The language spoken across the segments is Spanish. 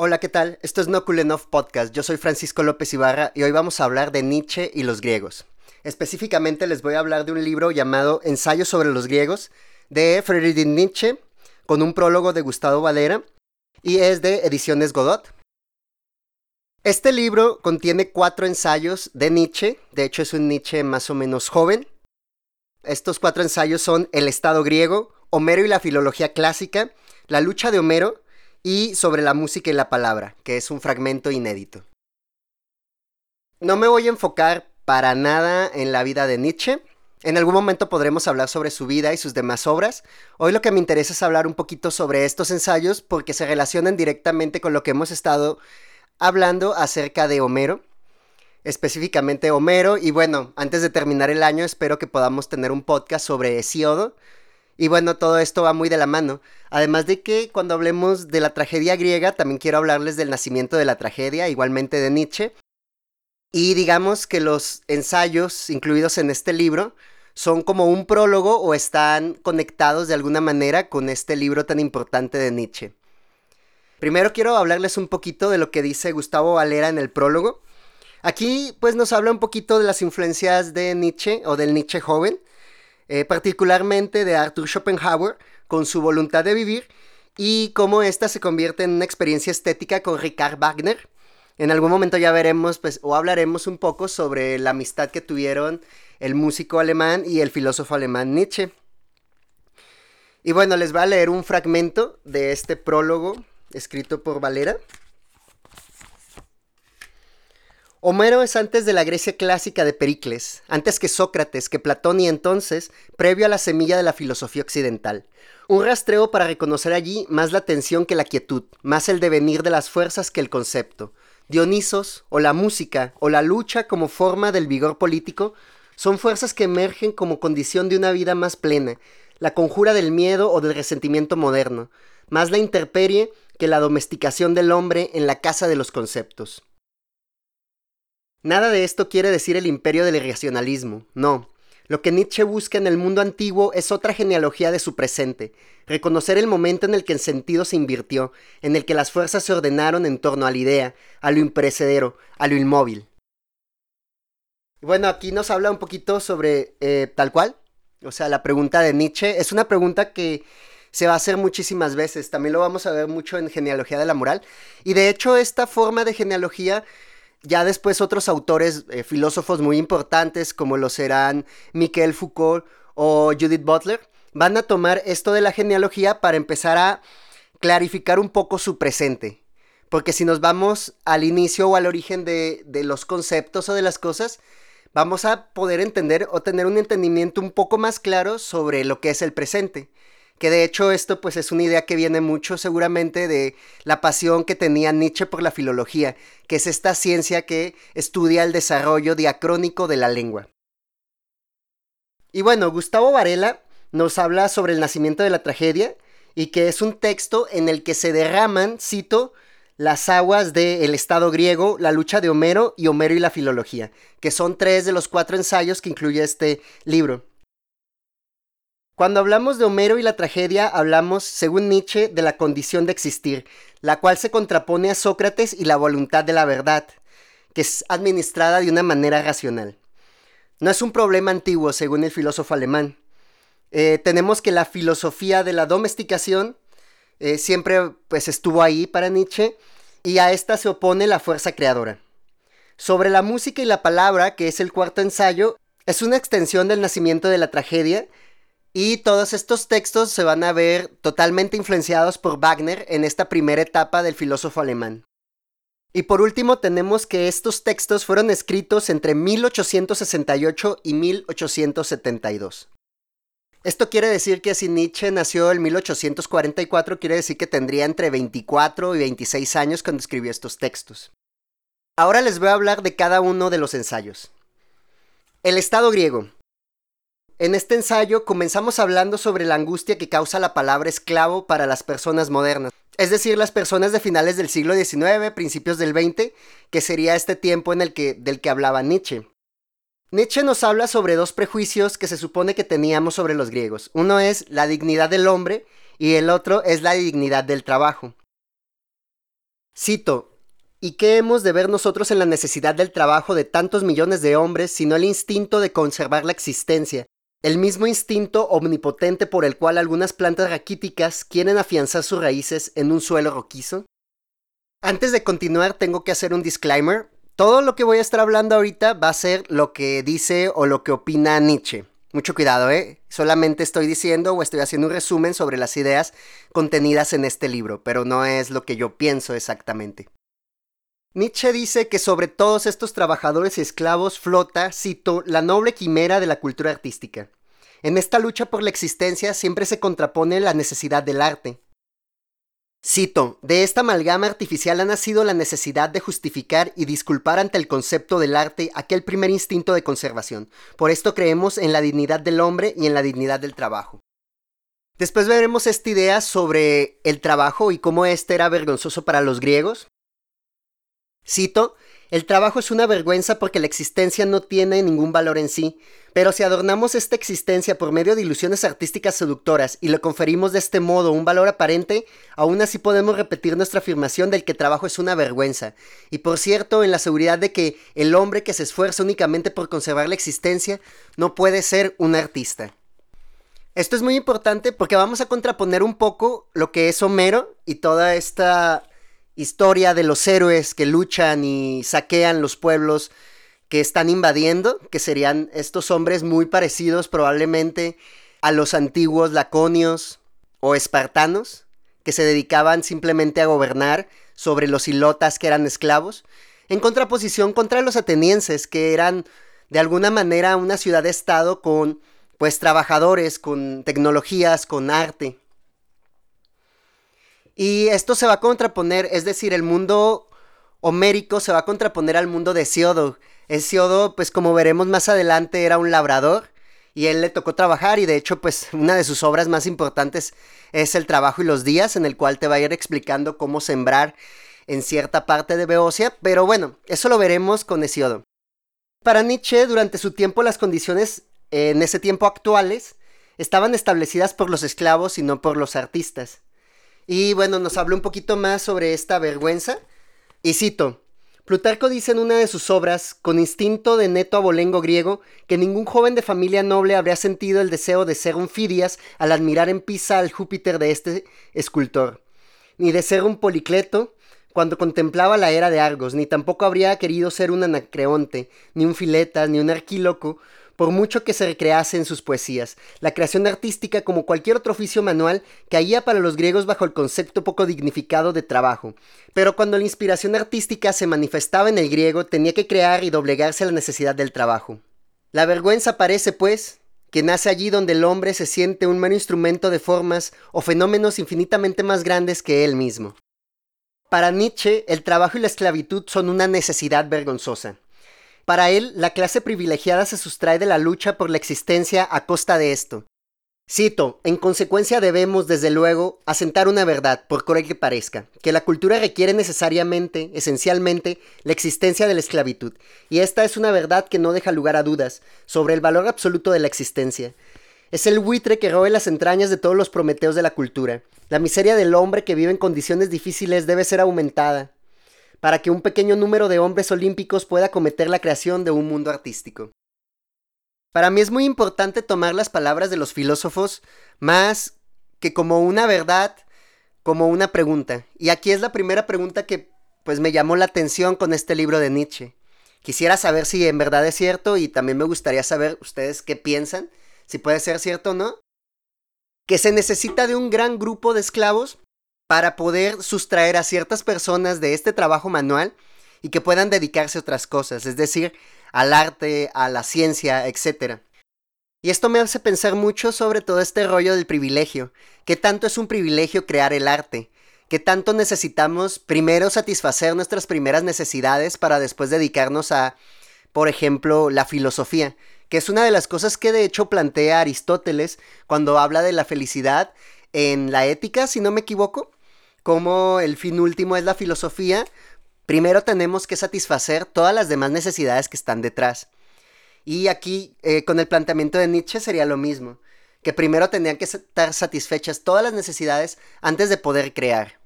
Hola, ¿qué tal? Esto es No Cool Enough Podcast. Yo soy Francisco López Ibarra y hoy vamos a hablar de Nietzsche y los griegos. Específicamente les voy a hablar de un libro llamado Ensayo sobre los griegos de Friedrich Nietzsche con un prólogo de Gustavo Valera y es de Ediciones Godot. Este libro contiene cuatro ensayos de Nietzsche, de hecho es un Nietzsche más o menos joven. Estos cuatro ensayos son El Estado griego, Homero y la filología clásica, La lucha de Homero y Sobre la música y la palabra, que es un fragmento inédito. No me voy a enfocar para nada en la vida de Nietzsche. En algún momento podremos hablar sobre su vida y sus demás obras. Hoy lo que me interesa es hablar un poquito sobre estos ensayos porque se relacionan directamente con lo que hemos estado hablando acerca de Homero, específicamente Homero. Y bueno, antes de terminar el año espero que podamos tener un podcast sobre Hesíodo. Y bueno, todo esto va muy de la mano. Además de que cuando hablemos de la tragedia griega, también quiero hablarles del nacimiento de la tragedia, igualmente de Nietzsche. Y digamos que los ensayos incluidos en este libro son como un prólogo o están conectados de alguna manera con este libro tan importante de Nietzsche. Primero quiero hablarles un poquito de lo que dice Gustavo Valera en el prólogo. Aquí pues nos habla un poquito de las influencias de Nietzsche o del Nietzsche joven, eh, particularmente de Arthur Schopenhauer con su voluntad de vivir y cómo ésta se convierte en una experiencia estética con Richard Wagner. En algún momento ya veremos pues, o hablaremos un poco sobre la amistad que tuvieron el músico alemán y el filósofo alemán Nietzsche. Y bueno, les voy a leer un fragmento de este prólogo escrito por Valera. Homero es antes de la Grecia clásica de Pericles, antes que Sócrates, que Platón y entonces, previo a la semilla de la filosofía occidental. Un rastreo para reconocer allí más la tensión que la quietud, más el devenir de las fuerzas que el concepto. Dionisos, o la música, o la lucha como forma del vigor político, son fuerzas que emergen como condición de una vida más plena, la conjura del miedo o del resentimiento moderno, más la interperie que la domesticación del hombre en la casa de los conceptos. Nada de esto quiere decir el imperio del irracionalismo, no. Lo que Nietzsche busca en el mundo antiguo es otra genealogía de su presente, reconocer el momento en el que el sentido se invirtió, en el que las fuerzas se ordenaron en torno a la idea, a lo imperecedero, a lo inmóvil. Bueno, aquí nos habla un poquito sobre eh, tal cual, o sea, la pregunta de Nietzsche es una pregunta que se va a hacer muchísimas veces. También lo vamos a ver mucho en Genealogía de la Moral. Y de hecho, esta forma de genealogía, ya después otros autores, eh, filósofos muy importantes, como lo serán Michael Foucault o Judith Butler, van a tomar esto de la genealogía para empezar a clarificar un poco su presente. Porque si nos vamos al inicio o al origen de, de los conceptos o de las cosas, vamos a poder entender o tener un entendimiento un poco más claro sobre lo que es el presente que de hecho esto pues es una idea que viene mucho seguramente de la pasión que tenía Nietzsche por la filología, que es esta ciencia que estudia el desarrollo diacrónico de la lengua. Y bueno, Gustavo Varela nos habla sobre el nacimiento de la tragedia y que es un texto en el que se derraman, cito, las aguas del Estado griego, la lucha de Homero y Homero y la filología, que son tres de los cuatro ensayos que incluye este libro. Cuando hablamos de Homero y la tragedia, hablamos, según Nietzsche, de la condición de existir, la cual se contrapone a Sócrates y la voluntad de la verdad, que es administrada de una manera racional. No es un problema antiguo, según el filósofo alemán. Eh, tenemos que la filosofía de la domesticación eh, siempre pues, estuvo ahí para Nietzsche, y a esta se opone la fuerza creadora. Sobre la música y la palabra, que es el cuarto ensayo, es una extensión del nacimiento de la tragedia, y todos estos textos se van a ver totalmente influenciados por Wagner en esta primera etapa del filósofo alemán. Y por último tenemos que estos textos fueron escritos entre 1868 y 1872. Esto quiere decir que si Nietzsche nació en 1844, quiere decir que tendría entre 24 y 26 años cuando escribió estos textos. Ahora les voy a hablar de cada uno de los ensayos. El Estado griego. En este ensayo comenzamos hablando sobre la angustia que causa la palabra esclavo para las personas modernas, es decir, las personas de finales del siglo XIX, principios del XX, que sería este tiempo en el que, del que hablaba Nietzsche. Nietzsche nos habla sobre dos prejuicios que se supone que teníamos sobre los griegos. Uno es la dignidad del hombre y el otro es la dignidad del trabajo. Cito, ¿y qué hemos de ver nosotros en la necesidad del trabajo de tantos millones de hombres, sino el instinto de conservar la existencia? El mismo instinto omnipotente por el cual algunas plantas raquíticas quieren afianzar sus raíces en un suelo roquizo. Antes de continuar, tengo que hacer un disclaimer. Todo lo que voy a estar hablando ahorita va a ser lo que dice o lo que opina Nietzsche. Mucho cuidado, ¿eh? Solamente estoy diciendo o estoy haciendo un resumen sobre las ideas contenidas en este libro, pero no es lo que yo pienso exactamente. Nietzsche dice que sobre todos estos trabajadores y esclavos flota, cito, la noble quimera de la cultura artística. En esta lucha por la existencia siempre se contrapone la necesidad del arte. Cito, de esta amalgama artificial ha nacido la necesidad de justificar y disculpar ante el concepto del arte aquel primer instinto de conservación. Por esto creemos en la dignidad del hombre y en la dignidad del trabajo. Después veremos esta idea sobre el trabajo y cómo éste era vergonzoso para los griegos. Cito, el trabajo es una vergüenza porque la existencia no tiene ningún valor en sí, pero si adornamos esta existencia por medio de ilusiones artísticas seductoras y le conferimos de este modo un valor aparente, aún así podemos repetir nuestra afirmación del que trabajo es una vergüenza. Y por cierto, en la seguridad de que el hombre que se esfuerza únicamente por conservar la existencia no puede ser un artista. Esto es muy importante porque vamos a contraponer un poco lo que es Homero y toda esta historia de los héroes que luchan y saquean los pueblos que están invadiendo, que serían estos hombres muy parecidos probablemente a los antiguos laconios o espartanos, que se dedicaban simplemente a gobernar sobre los ilotas que eran esclavos, en contraposición contra los atenienses, que eran de alguna manera una ciudad-estado con pues trabajadores, con tecnologías, con arte. Y esto se va a contraponer, es decir, el mundo homérico se va a contraponer al mundo de Hesiodo. Hesiodo, pues como veremos más adelante, era un labrador y él le tocó trabajar y de hecho, pues una de sus obras más importantes es El trabajo y los días, en el cual te va a ir explicando cómo sembrar en cierta parte de Beocia, pero bueno, eso lo veremos con Hesiodo. Para Nietzsche, durante su tiempo, las condiciones en ese tiempo actuales estaban establecidas por los esclavos y no por los artistas. Y bueno, nos habló un poquito más sobre esta vergüenza. Y cito, Plutarco dice en una de sus obras, con instinto de neto abolengo griego, que ningún joven de familia noble habría sentido el deseo de ser un Fidias al admirar en Pisa al Júpiter de este escultor, ni de ser un Policleto cuando contemplaba la era de Argos, ni tampoco habría querido ser un Anacreonte, ni un Filetas, ni un Arquíloco, por mucho que se recrease en sus poesías. La creación artística, como cualquier otro oficio manual, caía para los griegos bajo el concepto poco dignificado de trabajo. Pero cuando la inspiración artística se manifestaba en el griego, tenía que crear y doblegarse a la necesidad del trabajo. La vergüenza parece, pues, que nace allí donde el hombre se siente un mero instrumento de formas o fenómenos infinitamente más grandes que él mismo. Para Nietzsche, el trabajo y la esclavitud son una necesidad vergonzosa. Para él, la clase privilegiada se sustrae de la lucha por la existencia a costa de esto. Cito, en consecuencia debemos, desde luego, asentar una verdad, por cruel que parezca, que la cultura requiere necesariamente, esencialmente, la existencia de la esclavitud, y esta es una verdad que no deja lugar a dudas sobre el valor absoluto de la existencia. Es el buitre que robe las entrañas de todos los prometeos de la cultura. La miseria del hombre que vive en condiciones difíciles debe ser aumentada, para que un pequeño número de hombres olímpicos pueda cometer la creación de un mundo artístico. Para mí es muy importante tomar las palabras de los filósofos más que como una verdad, como una pregunta. Y aquí es la primera pregunta que pues me llamó la atención con este libro de Nietzsche. Quisiera saber si en verdad es cierto y también me gustaría saber ustedes qué piensan, si puede ser cierto o no. Que se necesita de un gran grupo de esclavos para poder sustraer a ciertas personas de este trabajo manual y que puedan dedicarse a otras cosas, es decir, al arte, a la ciencia, etc. Y esto me hace pensar mucho sobre todo este rollo del privilegio, qué tanto es un privilegio crear el arte, qué tanto necesitamos primero satisfacer nuestras primeras necesidades para después dedicarnos a, por ejemplo, la filosofía, que es una de las cosas que de hecho plantea Aristóteles cuando habla de la felicidad en la ética, si no me equivoco, como el fin último es la filosofía, primero tenemos que satisfacer todas las demás necesidades que están detrás. Y aquí, eh, con el planteamiento de Nietzsche, sería lo mismo, que primero tendrían que estar satisfechas todas las necesidades antes de poder crear.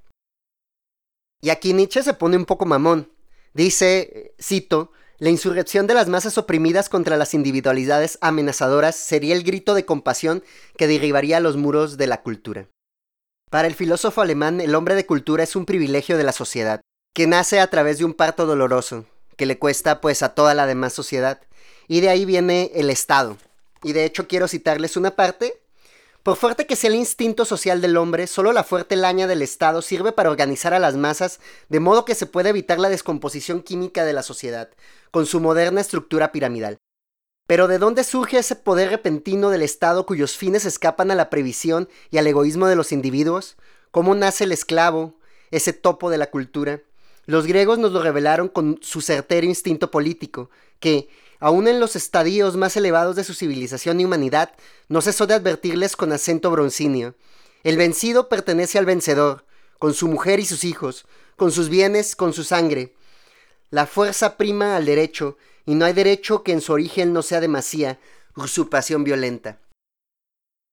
Y aquí Nietzsche se pone un poco mamón. Dice, cito, la insurrección de las masas oprimidas contra las individualidades amenazadoras sería el grito de compasión que derribaría los muros de la cultura. Para el filósofo alemán, el hombre de cultura es un privilegio de la sociedad, que nace a través de un parto doloroso, que le cuesta pues a toda la demás sociedad. Y de ahí viene el Estado. Y de hecho quiero citarles una parte por fuerte que sea el instinto social del hombre, solo la fuerte laña del Estado sirve para organizar a las masas de modo que se pueda evitar la descomposición química de la sociedad, con su moderna estructura piramidal. Pero ¿de dónde surge ese poder repentino del Estado cuyos fines escapan a la previsión y al egoísmo de los individuos? ¿Cómo nace el esclavo, ese topo de la cultura? Los griegos nos lo revelaron con su certero instinto político, que, aun en los estadios más elevados de su civilización y humanidad, no cesó de advertirles con acento broncíneo. El vencido pertenece al vencedor, con su mujer y sus hijos, con sus bienes, con su sangre. La fuerza prima al derecho, y no hay derecho que en su origen no sea demasía, usurpación violenta.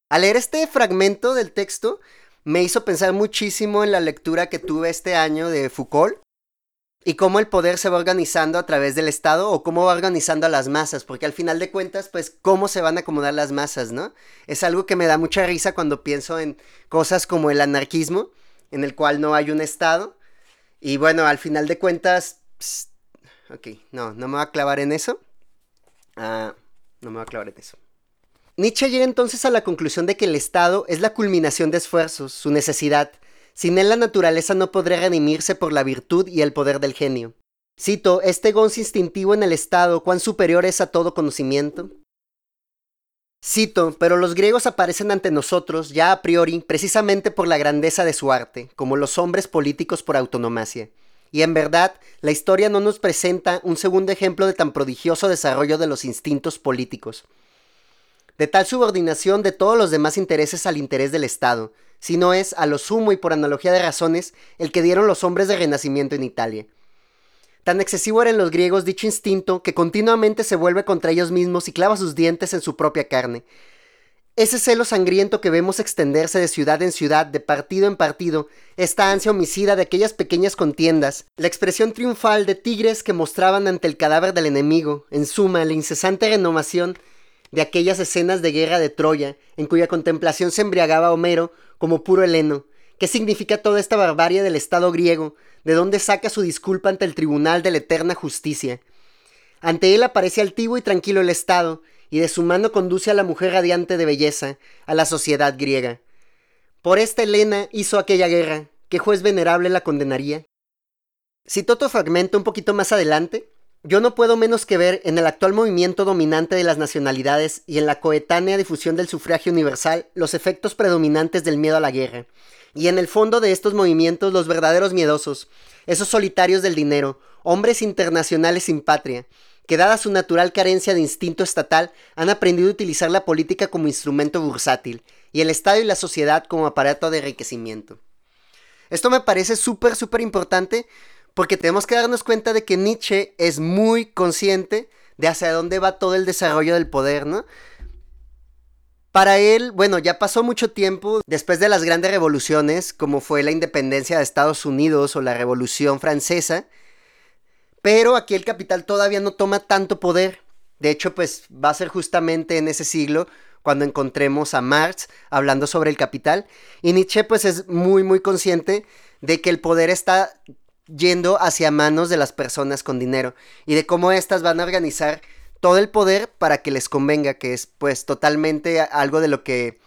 Al leer este fragmento del texto, me hizo pensar muchísimo en la lectura que tuve este año de Foucault, y cómo el poder se va organizando a través del Estado o cómo va organizando a las masas, porque al final de cuentas, pues, cómo se van a acomodar las masas, ¿no? Es algo que me da mucha risa cuando pienso en cosas como el anarquismo, en el cual no hay un Estado, y bueno, al final de cuentas, ok, no, no me voy a clavar en eso. Ah, no me voy a clavar en eso. Nietzsche llega entonces a la conclusión de que el Estado es la culminación de esfuerzos, su necesidad, sin él la naturaleza no podría redimirse por la virtud y el poder del genio. Cito, este goce instintivo en el Estado, cuán superior es a todo conocimiento. Cito, pero los griegos aparecen ante nosotros, ya a priori, precisamente por la grandeza de su arte, como los hombres políticos por autonomacia. Y en verdad, la historia no nos presenta un segundo ejemplo de tan prodigioso desarrollo de los instintos políticos. De tal subordinación de todos los demás intereses al interés del Estado, sino es, a lo sumo y por analogía de razones, el que dieron los hombres de Renacimiento en Italia. Tan excesivo era en los griegos dicho instinto que continuamente se vuelve contra ellos mismos y clava sus dientes en su propia carne. Ese celo sangriento que vemos extenderse de ciudad en ciudad, de partido en partido, esta ansia homicida de aquellas pequeñas contiendas, la expresión triunfal de tigres que mostraban ante el cadáver del enemigo, en suma, la incesante renovación de aquellas escenas de guerra de Troya, en cuya contemplación se embriagaba Homero como puro heleno. ¿Qué significa toda esta barbarie del Estado griego? ¿De dónde saca su disculpa ante el tribunal de la eterna justicia? Ante él aparece altivo y tranquilo el Estado, y de su mano conduce a la mujer radiante de belleza, a la sociedad griega. Por esta Helena hizo aquella guerra, ¿qué juez venerable la condenaría? Cito otro fragmento un poquito más adelante, yo no puedo menos que ver en el actual movimiento dominante de las nacionalidades y en la coetánea difusión del sufragio universal los efectos predominantes del miedo a la guerra. Y en el fondo de estos movimientos los verdaderos miedosos, esos solitarios del dinero, hombres internacionales sin patria, que dada su natural carencia de instinto estatal han aprendido a utilizar la política como instrumento bursátil y el Estado y la sociedad como aparato de enriquecimiento. Esto me parece súper, súper importante porque tenemos que darnos cuenta de que Nietzsche es muy consciente de hacia dónde va todo el desarrollo del poder, ¿no? Para él, bueno, ya pasó mucho tiempo después de las grandes revoluciones, como fue la independencia de Estados Unidos o la Revolución Francesa, pero aquí el capital todavía no toma tanto poder. De hecho, pues va a ser justamente en ese siglo cuando encontremos a Marx hablando sobre el capital. Y Nietzsche pues es muy, muy consciente de que el poder está yendo hacia manos de las personas con dinero y de cómo éstas van a organizar todo el poder para que les convenga, que es pues totalmente algo de lo que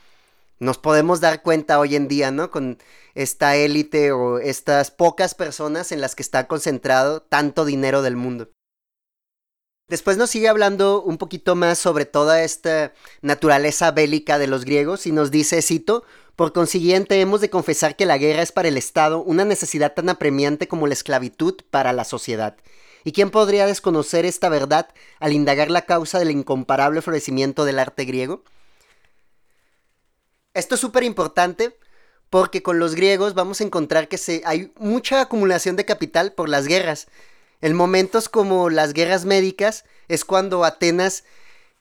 nos podemos dar cuenta hoy en día, ¿no? Con esta élite o estas pocas personas en las que está concentrado tanto dinero del mundo. Después nos sigue hablando un poquito más sobre toda esta naturaleza bélica de los griegos y nos dice, cito, por consiguiente, hemos de confesar que la guerra es para el Estado una necesidad tan apremiante como la esclavitud para la sociedad. ¿Y quién podría desconocer esta verdad al indagar la causa del incomparable florecimiento del arte griego? Esto es súper importante porque con los griegos vamos a encontrar que se, hay mucha acumulación de capital por las guerras. En momentos como las guerras médicas es cuando Atenas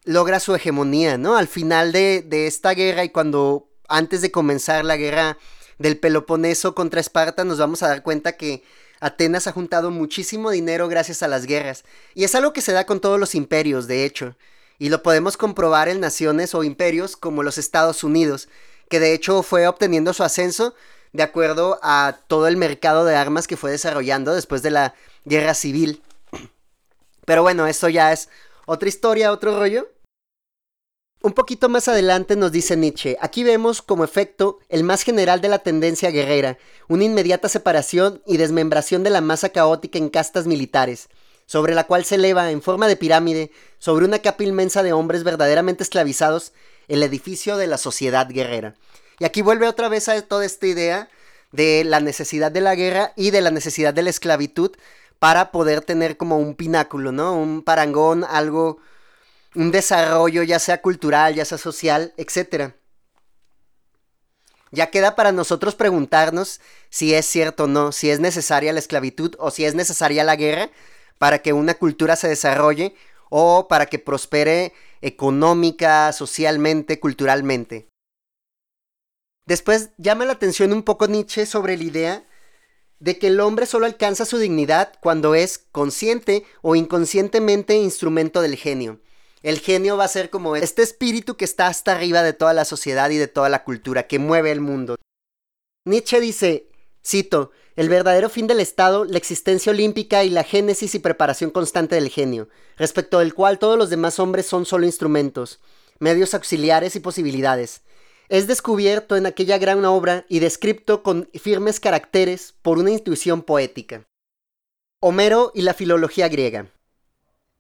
logra su hegemonía, ¿no? Al final de, de esta guerra y cuando antes de comenzar la guerra del Peloponeso contra Esparta, nos vamos a dar cuenta que Atenas ha juntado muchísimo dinero gracias a las guerras, y es algo que se da con todos los imperios, de hecho, y lo podemos comprobar en naciones o imperios como los Estados Unidos, que de hecho fue obteniendo su ascenso de acuerdo a todo el mercado de armas que fue desarrollando después de la guerra civil. Pero bueno, eso ya es otra historia, otro rollo. Un poquito más adelante nos dice Nietzsche, aquí vemos como efecto el más general de la tendencia guerrera, una inmediata separación y desmembración de la masa caótica en castas militares, sobre la cual se eleva en forma de pirámide, sobre una capa inmensa de hombres verdaderamente esclavizados, el edificio de la sociedad guerrera. Y aquí vuelve otra vez a toda esta idea de la necesidad de la guerra y de la necesidad de la esclavitud para poder tener como un pináculo, ¿no? Un parangón, algo un desarrollo ya sea cultural, ya sea social, etc. Ya queda para nosotros preguntarnos si es cierto o no, si es necesaria la esclavitud o si es necesaria la guerra para que una cultura se desarrolle o para que prospere económica, socialmente, culturalmente. Después llama la atención un poco Nietzsche sobre la idea de que el hombre solo alcanza su dignidad cuando es consciente o inconscientemente instrumento del genio. El genio va a ser como este espíritu que está hasta arriba de toda la sociedad y de toda la cultura, que mueve el mundo. Nietzsche dice, cito, el verdadero fin del Estado, la existencia olímpica y la génesis y preparación constante del genio, respecto del cual todos los demás hombres son solo instrumentos, medios auxiliares y posibilidades. Es descubierto en aquella gran obra y descrito con firmes caracteres por una intuición poética. Homero y la filología griega.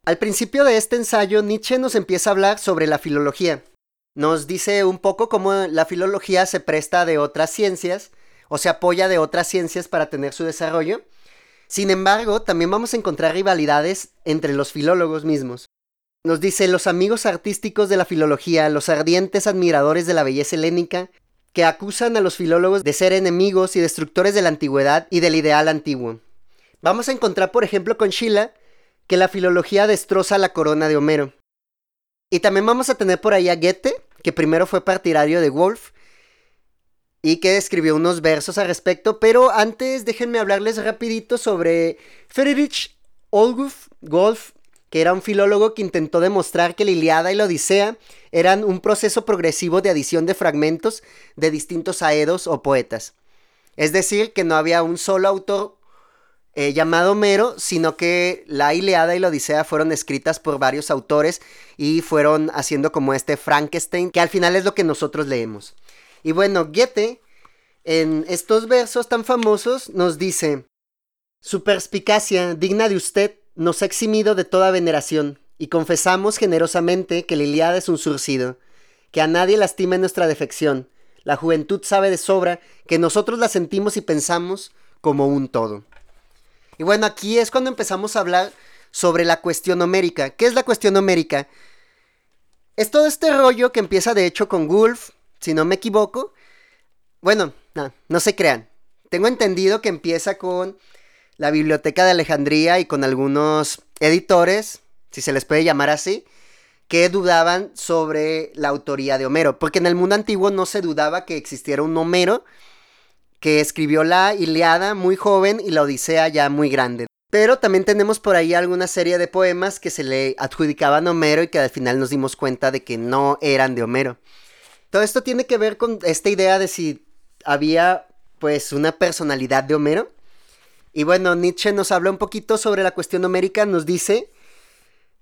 Al principio de este ensayo, Nietzsche nos empieza a hablar sobre la filología. Nos dice un poco cómo la filología se presta de otras ciencias o se apoya de otras ciencias para tener su desarrollo. Sin embargo, también vamos a encontrar rivalidades entre los filólogos mismos. Nos dice los amigos artísticos de la filología, los ardientes admiradores de la belleza helénica, que acusan a los filólogos de ser enemigos y destructores de la antigüedad y del ideal antiguo. Vamos a encontrar, por ejemplo, con Schiller que la filología destroza la corona de Homero. Y también vamos a tener por ahí a Goethe, que primero fue partidario de Wolf y que escribió unos versos al respecto, pero antes déjenme hablarles rapidito sobre Friedrich Olguf Wolf, que era un filólogo que intentó demostrar que la Iliada y la Odisea eran un proceso progresivo de adición de fragmentos de distintos aedos o poetas. Es decir, que no había un solo autor eh, llamado Homero, sino que la Ileada y la Odisea fueron escritas por varios autores y fueron haciendo como este Frankenstein, que al final es lo que nosotros leemos. Y bueno, Goethe, en estos versos tan famosos, nos dice, Su perspicacia, digna de usted, nos ha eximido de toda veneración, y confesamos generosamente que la Iliada es un surcido, que a nadie lastima nuestra defección. La juventud sabe de sobra que nosotros la sentimos y pensamos como un todo. Y bueno, aquí es cuando empezamos a hablar sobre la cuestión homérica. ¿Qué es la cuestión homérica? Es todo este rollo que empieza de hecho con Wolf, si no me equivoco. Bueno, no, se crean. Tengo entendido que empieza con la Biblioteca de Alejandría y con algunos editores, si se les puede llamar así, que dudaban sobre la autoría de Homero. Porque en el mundo antiguo no se dudaba que existiera un Homero que escribió la Iliada muy joven y la Odisea ya muy grande. Pero también tenemos por ahí alguna serie de poemas que se le adjudicaban a Homero y que al final nos dimos cuenta de que no eran de Homero. Todo esto tiene que ver con esta idea de si había pues una personalidad de Homero. Y bueno, Nietzsche nos habla un poquito sobre la cuestión homérica, nos dice,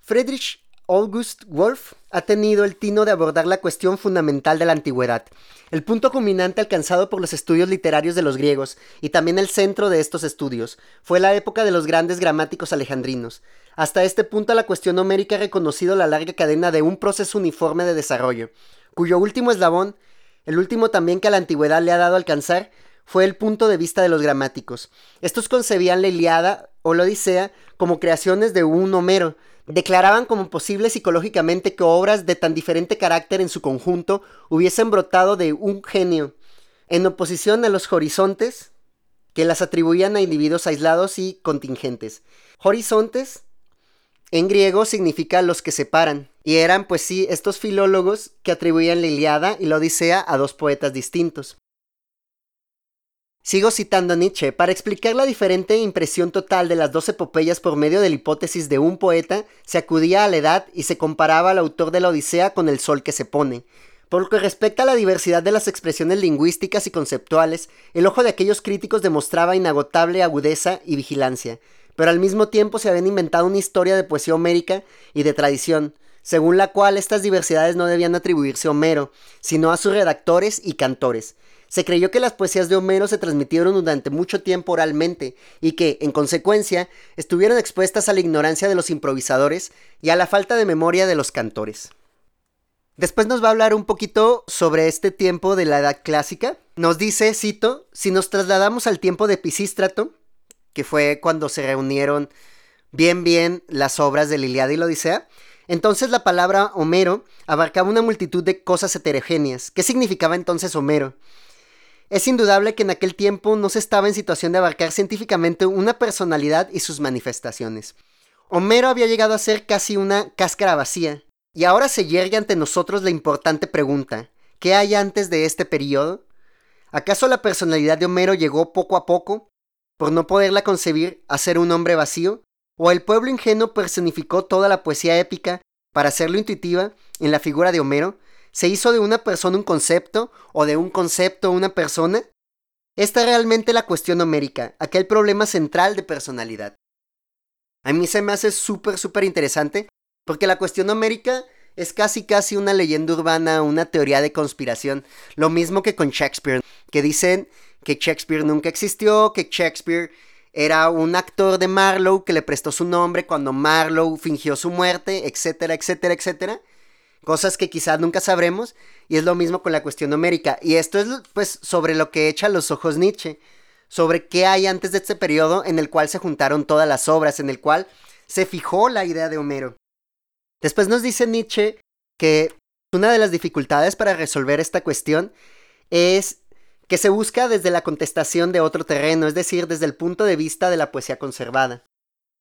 Friedrich August Wolf ha tenido el tino de abordar la cuestión fundamental de la antigüedad, el punto culminante alcanzado por los estudios literarios de los griegos, y también el centro de estos estudios, fue la época de los grandes gramáticos alejandrinos. Hasta este punto la cuestión homérica ha reconocido la larga cadena de un proceso uniforme de desarrollo, cuyo último eslabón, el último también que a la antigüedad le ha dado alcanzar, fue el punto de vista de los gramáticos. Estos concebían la Iliada o la Odisea como creaciones de un Homero, declaraban como posible psicológicamente que obras de tan diferente carácter en su conjunto hubiesen brotado de un genio, en oposición a los horizontes que las atribuían a individuos aislados y contingentes. Horizontes en griego significa los que separan, y eran pues sí estos filólogos que atribuían la Iliada y la Odisea a dos poetas distintos. Sigo citando a Nietzsche. Para explicar la diferente impresión total de las dos epopeyas por medio de la hipótesis de un poeta, se acudía a la edad y se comparaba al autor de la Odisea con el sol que se pone. Por lo que respecta a la diversidad de las expresiones lingüísticas y conceptuales, el ojo de aquellos críticos demostraba inagotable agudeza y vigilancia, pero al mismo tiempo se habían inventado una historia de poesía homérica y de tradición, según la cual estas diversidades no debían atribuirse a Homero, sino a sus redactores y cantores, se creyó que las poesías de Homero se transmitieron durante mucho tiempo oralmente y que, en consecuencia, estuvieron expuestas a la ignorancia de los improvisadores y a la falta de memoria de los cantores. Después nos va a hablar un poquito sobre este tiempo de la Edad Clásica. Nos dice, cito, si nos trasladamos al tiempo de Pisístrato, que fue cuando se reunieron bien bien las obras de Liliada y la Odisea, entonces la palabra Homero abarcaba una multitud de cosas heterogéneas. ¿Qué significaba entonces Homero? Es indudable que en aquel tiempo no se estaba en situación de abarcar científicamente una personalidad y sus manifestaciones. Homero había llegado a ser casi una cáscara vacía, y ahora se yergue ante nosotros la importante pregunta, ¿qué hay antes de este periodo? ¿Acaso la personalidad de Homero llegó poco a poco, por no poderla concebir, a ser un hombre vacío? ¿O el pueblo ingenuo personificó toda la poesía épica para hacerlo intuitiva en la figura de Homero, ¿Se hizo de una persona un concepto o de un concepto una persona? Esta es realmente la cuestión homérica, aquel problema central de personalidad. A mí se me hace súper, súper interesante porque la cuestión homérica es casi, casi una leyenda urbana, una teoría de conspiración. Lo mismo que con Shakespeare, que dicen que Shakespeare nunca existió, que Shakespeare era un actor de Marlowe que le prestó su nombre cuando Marlowe fingió su muerte, etcétera, etcétera, etcétera cosas que quizás nunca sabremos, y es lo mismo con la cuestión numérica. Y esto es pues sobre lo que echa los ojos Nietzsche, sobre qué hay antes de este periodo en el cual se juntaron todas las obras, en el cual se fijó la idea de Homero. Después nos dice Nietzsche que una de las dificultades para resolver esta cuestión es que se busca desde la contestación de otro terreno, es decir, desde el punto de vista de la poesía conservada.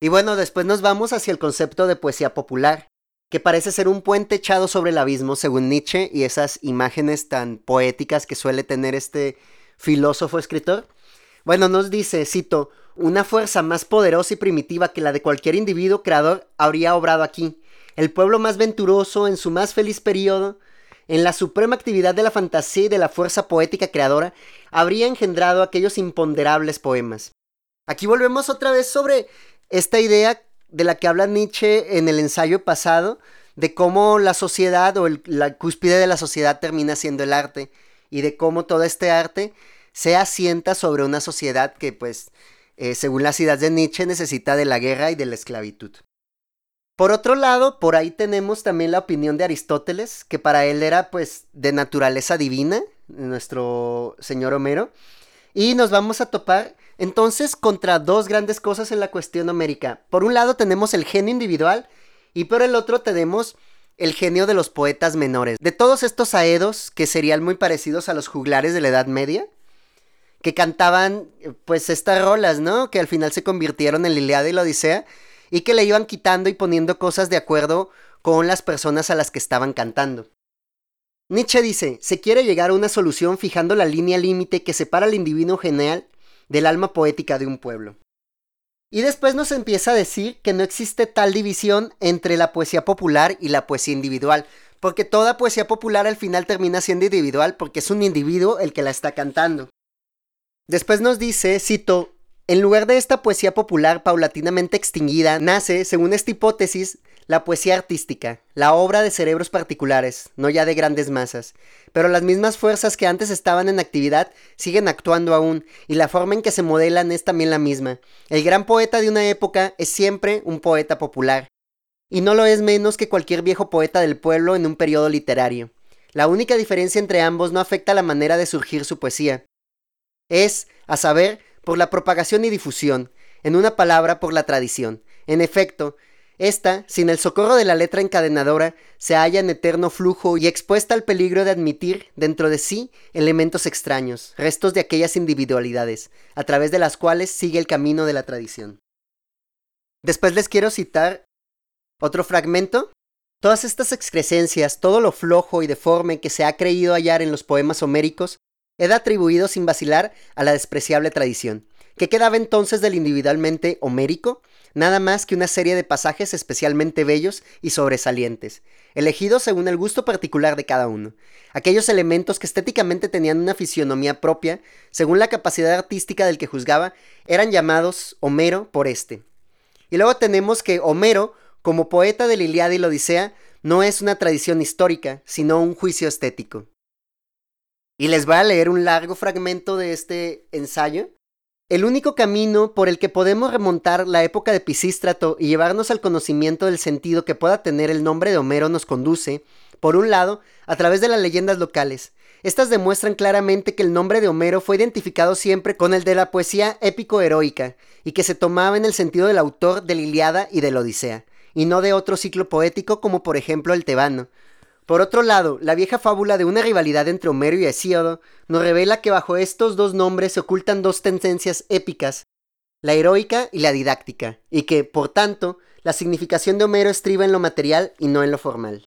Y bueno, después nos vamos hacia el concepto de poesía popular, que parece ser un puente echado sobre el abismo, según Nietzsche, y esas imágenes tan poéticas que suele tener este filósofo escritor. Bueno, nos dice, cito, una fuerza más poderosa y primitiva que la de cualquier individuo creador habría obrado aquí. El pueblo más venturoso en su más feliz periodo, en la suprema actividad de la fantasía y de la fuerza poética creadora, habría engendrado aquellos imponderables poemas. Aquí volvemos otra vez sobre esta idea de la que habla Nietzsche en el ensayo pasado, de cómo la sociedad o la cúspide de la sociedad termina siendo el arte y de cómo todo este arte se asienta sobre una sociedad que pues eh, según las ideas de Nietzsche necesita de la guerra y de la esclavitud. Por otro lado, por ahí tenemos también la opinión de Aristóteles, que para él era pues de naturaleza divina, nuestro señor Homero, y nos vamos a topar entonces, contra dos grandes cosas en la cuestión homérica. Por un lado tenemos el genio individual y por el otro tenemos el genio de los poetas menores. De todos estos aedos, que serían muy parecidos a los juglares de la Edad Media, que cantaban pues estas rolas, ¿no? Que al final se convirtieron en la y la Odisea y que le iban quitando y poniendo cosas de acuerdo con las personas a las que estaban cantando. Nietzsche dice, se quiere llegar a una solución fijando la línea límite que separa al individuo genial del alma poética de un pueblo. Y después nos empieza a decir que no existe tal división entre la poesía popular y la poesía individual, porque toda poesía popular al final termina siendo individual porque es un individuo el que la está cantando. Después nos dice, cito, en lugar de esta poesía popular paulatinamente extinguida, nace, según esta hipótesis, la poesía artística, la obra de cerebros particulares, no ya de grandes masas. Pero las mismas fuerzas que antes estaban en actividad siguen actuando aún, y la forma en que se modelan es también la misma. El gran poeta de una época es siempre un poeta popular, y no lo es menos que cualquier viejo poeta del pueblo en un periodo literario. La única diferencia entre ambos no afecta la manera de surgir su poesía. Es, a saber, por la propagación y difusión, en una palabra por la tradición. En efecto, esta, sin el socorro de la letra encadenadora, se halla en eterno flujo y expuesta al peligro de admitir dentro de sí elementos extraños, restos de aquellas individualidades, a través de las cuales sigue el camino de la tradición. Después les quiero citar otro fragmento. Todas estas excrescencias, todo lo flojo y deforme que se ha creído hallar en los poemas homéricos, era atribuido sin vacilar a la despreciable tradición. ¿Qué quedaba entonces del individualmente homérico? Nada más que una serie de pasajes especialmente bellos y sobresalientes, elegidos según el gusto particular de cada uno. Aquellos elementos que estéticamente tenían una fisionomía propia, según la capacidad artística del que juzgaba, eran llamados Homero por este. Y luego tenemos que Homero, como poeta de la Iliada y la Odisea, no es una tradición histórica, sino un juicio estético. Y les voy a leer un largo fragmento de este ensayo. El único camino por el que podemos remontar la época de Pisístrato y llevarnos al conocimiento del sentido que pueda tener el nombre de Homero nos conduce, por un lado, a través de las leyendas locales. Estas demuestran claramente que el nombre de Homero fue identificado siempre con el de la poesía épico-heroica, y que se tomaba en el sentido del autor de la Iliada y de la Odisea, y no de otro ciclo poético como por ejemplo el tebano, por otro lado, la vieja fábula de una rivalidad entre Homero y Hesíodo nos revela que bajo estos dos nombres se ocultan dos tendencias épicas, la heroica y la didáctica, y que, por tanto, la significación de Homero estriba en lo material y no en lo formal.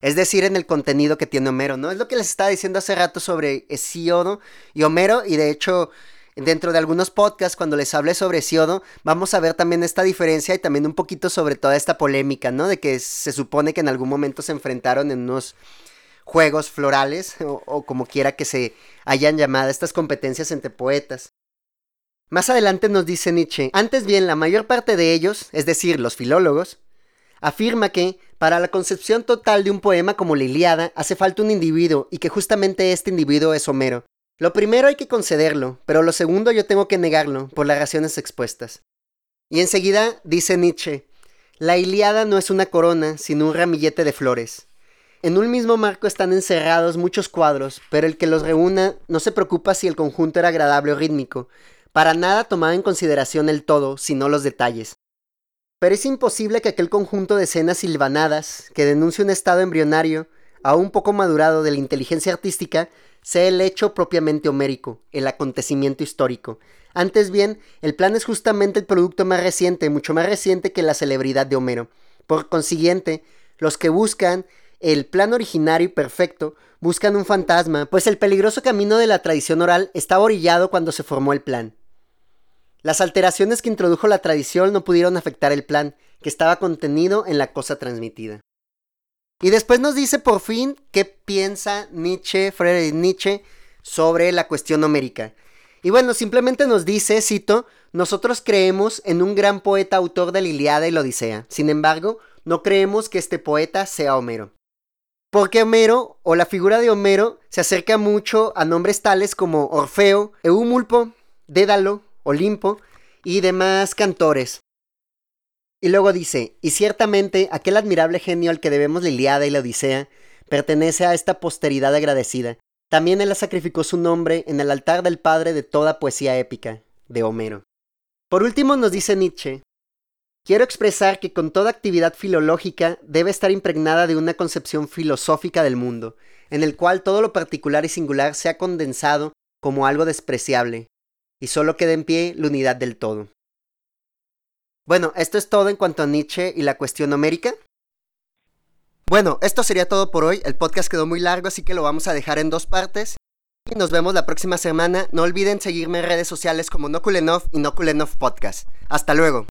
Es decir, en el contenido que tiene Homero, ¿no? Es lo que les estaba diciendo hace rato sobre Hesíodo y Homero, y de hecho dentro de algunos podcasts, cuando les hable sobre Siodo, vamos a ver también esta diferencia y también un poquito sobre toda esta polémica, ¿no? De que se supone que en algún momento se enfrentaron en unos juegos florales, o, o como quiera que se hayan llamado estas competencias entre poetas. Más adelante nos dice Nietzsche, antes bien la mayor parte de ellos, es decir, los filólogos, afirma que, para la concepción total de un poema como la Iliada, hace falta un individuo y que justamente este individuo es Homero, lo primero hay que concederlo, pero lo segundo yo tengo que negarlo, por las razones expuestas. Y enseguida dice Nietzsche, la Iliada no es una corona, sino un ramillete de flores. En un mismo marco están encerrados muchos cuadros, pero el que los reúna no se preocupa si el conjunto era agradable o rítmico. Para nada tomaba en consideración el todo, sino los detalles. Pero es imposible que aquel conjunto de escenas silvanadas, que denuncia un estado embrionario, aún poco madurado de la inteligencia artística, sea el hecho propiamente homérico, el acontecimiento histórico. Antes bien, el plan es justamente el producto más reciente, mucho más reciente que la celebridad de Homero. Por consiguiente, los que buscan el plan originario y perfecto buscan un fantasma, pues el peligroso camino de la tradición oral estaba orillado cuando se formó el plan. Las alteraciones que introdujo la tradición no pudieron afectar el plan, que estaba contenido en la cosa transmitida. Y después nos dice por fin qué piensa Nietzsche, Friedrich Nietzsche, sobre la cuestión homérica. Y bueno, simplemente nos dice, cito, nosotros creemos en un gran poeta autor de la Iliada y la Odisea. Sin embargo, no creemos que este poeta sea Homero. Porque Homero, o la figura de Homero, se acerca mucho a nombres tales como Orfeo, Eumulpo, Dédalo, Olimpo y demás cantores. Y luego dice, y ciertamente aquel admirable genio al que debemos la Iliada y la Odisea pertenece a esta posteridad agradecida. También él sacrificó su nombre en el altar del padre de toda poesía épica, de Homero. Por último nos dice Nietzsche, quiero expresar que con toda actividad filológica debe estar impregnada de una concepción filosófica del mundo, en el cual todo lo particular y singular sea condensado como algo despreciable, y solo quede en pie la unidad del todo. Bueno, esto es todo en cuanto a Nietzsche y la cuestión numérica. Bueno, esto sería todo por hoy. El podcast quedó muy largo, así que lo vamos a dejar en dos partes. Y nos vemos la próxima semana. No olviden seguirme en redes sociales como Nokulenov y Nokulenov Podcast. Hasta luego.